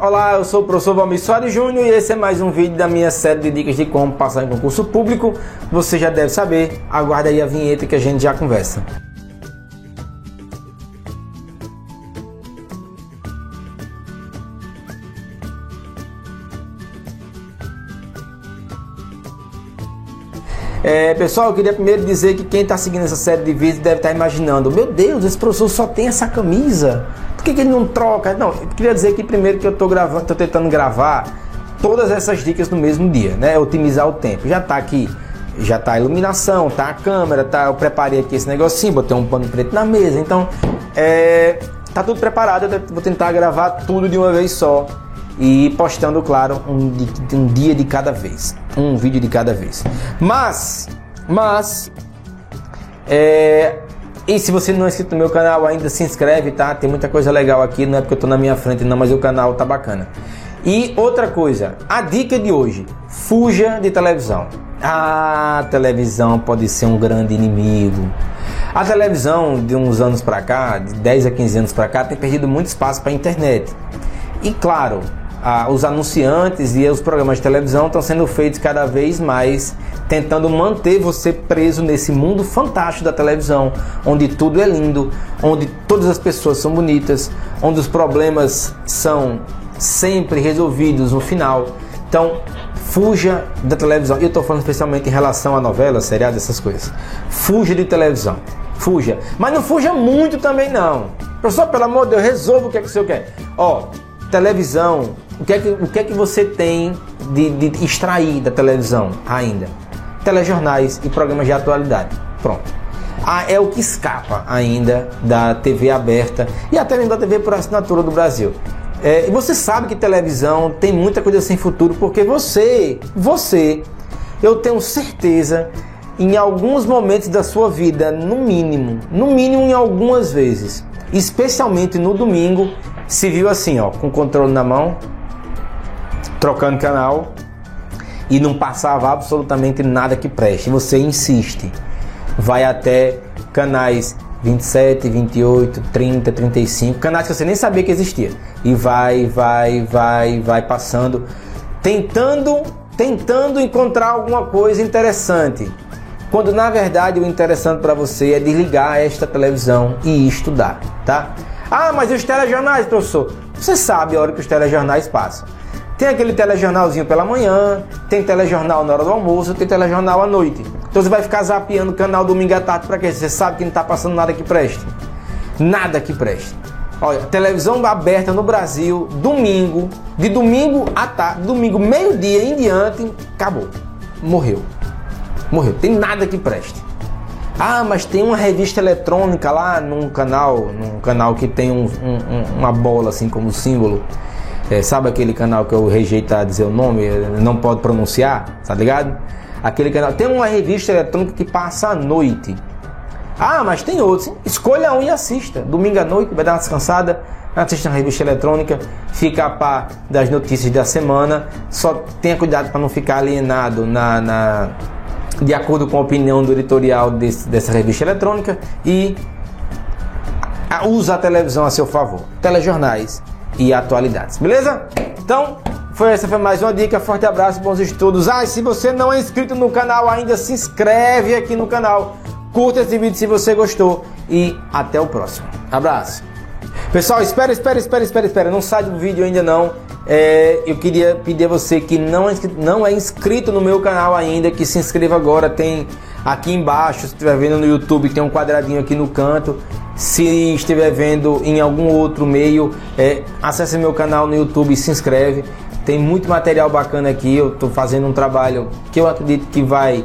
Olá, eu sou o professor Valmir Soares Júnior e esse é mais um vídeo da minha série de dicas de como passar em concurso público. Você já deve saber, aguarda aí a vinheta que a gente já conversa. É, pessoal, eu queria primeiro dizer que quem está seguindo essa série de vídeos deve estar tá imaginando: meu Deus, esse professor só tem essa camisa. Por que, que ele não troca? Não, eu queria dizer que primeiro que eu estou gravando, estou tentando gravar todas essas dicas no mesmo dia, né? Otimizar o tempo. Já está aqui, já está a iluminação, tá a câmera, tá. Eu preparei aqui esse negocinho, botei um pano preto na mesa, então é, tá tudo preparado. Eu vou tentar gravar tudo de uma vez só e postando, claro, um, um dia de cada vez, um vídeo de cada vez. Mas, mas, é, e se você não é inscrito no meu canal ainda, se inscreve, tá? Tem muita coisa legal aqui, não é porque eu tô na minha frente não, mas o canal tá bacana. E outra coisa, a dica de hoje, fuja de televisão. A televisão pode ser um grande inimigo. A televisão de uns anos para cá, de 10 a 15 anos para cá, tem perdido muito espaço para a internet. E claro, ah, os anunciantes e os programas de televisão estão sendo feitos cada vez mais tentando manter você preso nesse mundo fantástico da televisão, onde tudo é lindo, onde todas as pessoas são bonitas, onde os problemas são sempre resolvidos no final. Então, fuja da televisão. Eu estou falando especialmente em relação a novelas, seriados, essas coisas. Fuja de televisão. Fuja. Mas não fuja muito também, não. Professor, pelo amor de Deus, resolva o que é que o senhor quer. Ó, televisão, o que é que, o que, é que você tem de, de extrair da televisão ainda? Telejornais e programas de atualidade. Pronto. Ah, é o que escapa ainda da TV aberta e até mesmo da TV por assinatura do Brasil. É, e você sabe que televisão tem muita coisa sem futuro porque você, você, eu tenho certeza, em alguns momentos da sua vida, no mínimo, no mínimo em algumas vezes, especialmente no domingo, se viu assim, ó, com o controle na mão, trocando canal e não passava absolutamente nada que preste. Você insiste, vai até canais 27, 28, 30, 35, canais que você nem sabia que existia. E vai, vai, vai, vai passando, tentando, tentando encontrar alguma coisa interessante. Quando na verdade o interessante para você é desligar esta televisão e estudar, tá? Ah, mas e os telejornais, professor? Você sabe a hora que os telejornais passam. Tem aquele telejornalzinho pela manhã, tem telejornal na hora do almoço, tem telejornal à noite. Então você vai ficar zapeando o canal domingo à tarde para quê? Você sabe que não está passando nada que preste. Nada que preste. Olha, televisão aberta no Brasil, domingo, de domingo à tarde, domingo meio-dia em diante, acabou. Morreu. Morreu. Tem nada que preste. Ah, mas tem uma revista eletrônica lá num canal, num canal que tem um, um, uma bola assim como símbolo. É, sabe aquele canal que eu rejeito a dizer o nome, não pode pronunciar, tá ligado? Aquele canal. Tem uma revista eletrônica que passa à noite. Ah, mas tem outros. Escolha um e assista. Domingo à noite, vai dar uma descansada. Assista uma revista eletrônica, fica a par das notícias da semana. Só tenha cuidado para não ficar alienado na, na de acordo com a opinião do editorial desse, dessa revista eletrônica e usa a televisão a seu favor. Telejornais e atualidades. Beleza? Então, foi essa foi mais uma dica. Forte abraço, bons estudos. Ah, e se você não é inscrito no canal ainda, se inscreve aqui no canal. Curta esse vídeo se você gostou e até o próximo. Abraço. Pessoal, espera, espera, espera, espera, espera. Não sai do vídeo ainda não. É, eu queria pedir a você que não é, inscrito, não é inscrito no meu canal ainda, que se inscreva agora. Tem aqui embaixo, se estiver vendo no YouTube, tem um quadradinho aqui no canto. Se estiver vendo em algum outro meio, é, acesse meu canal no YouTube e se inscreve. Tem muito material bacana aqui. Eu estou fazendo um trabalho que eu acredito que vai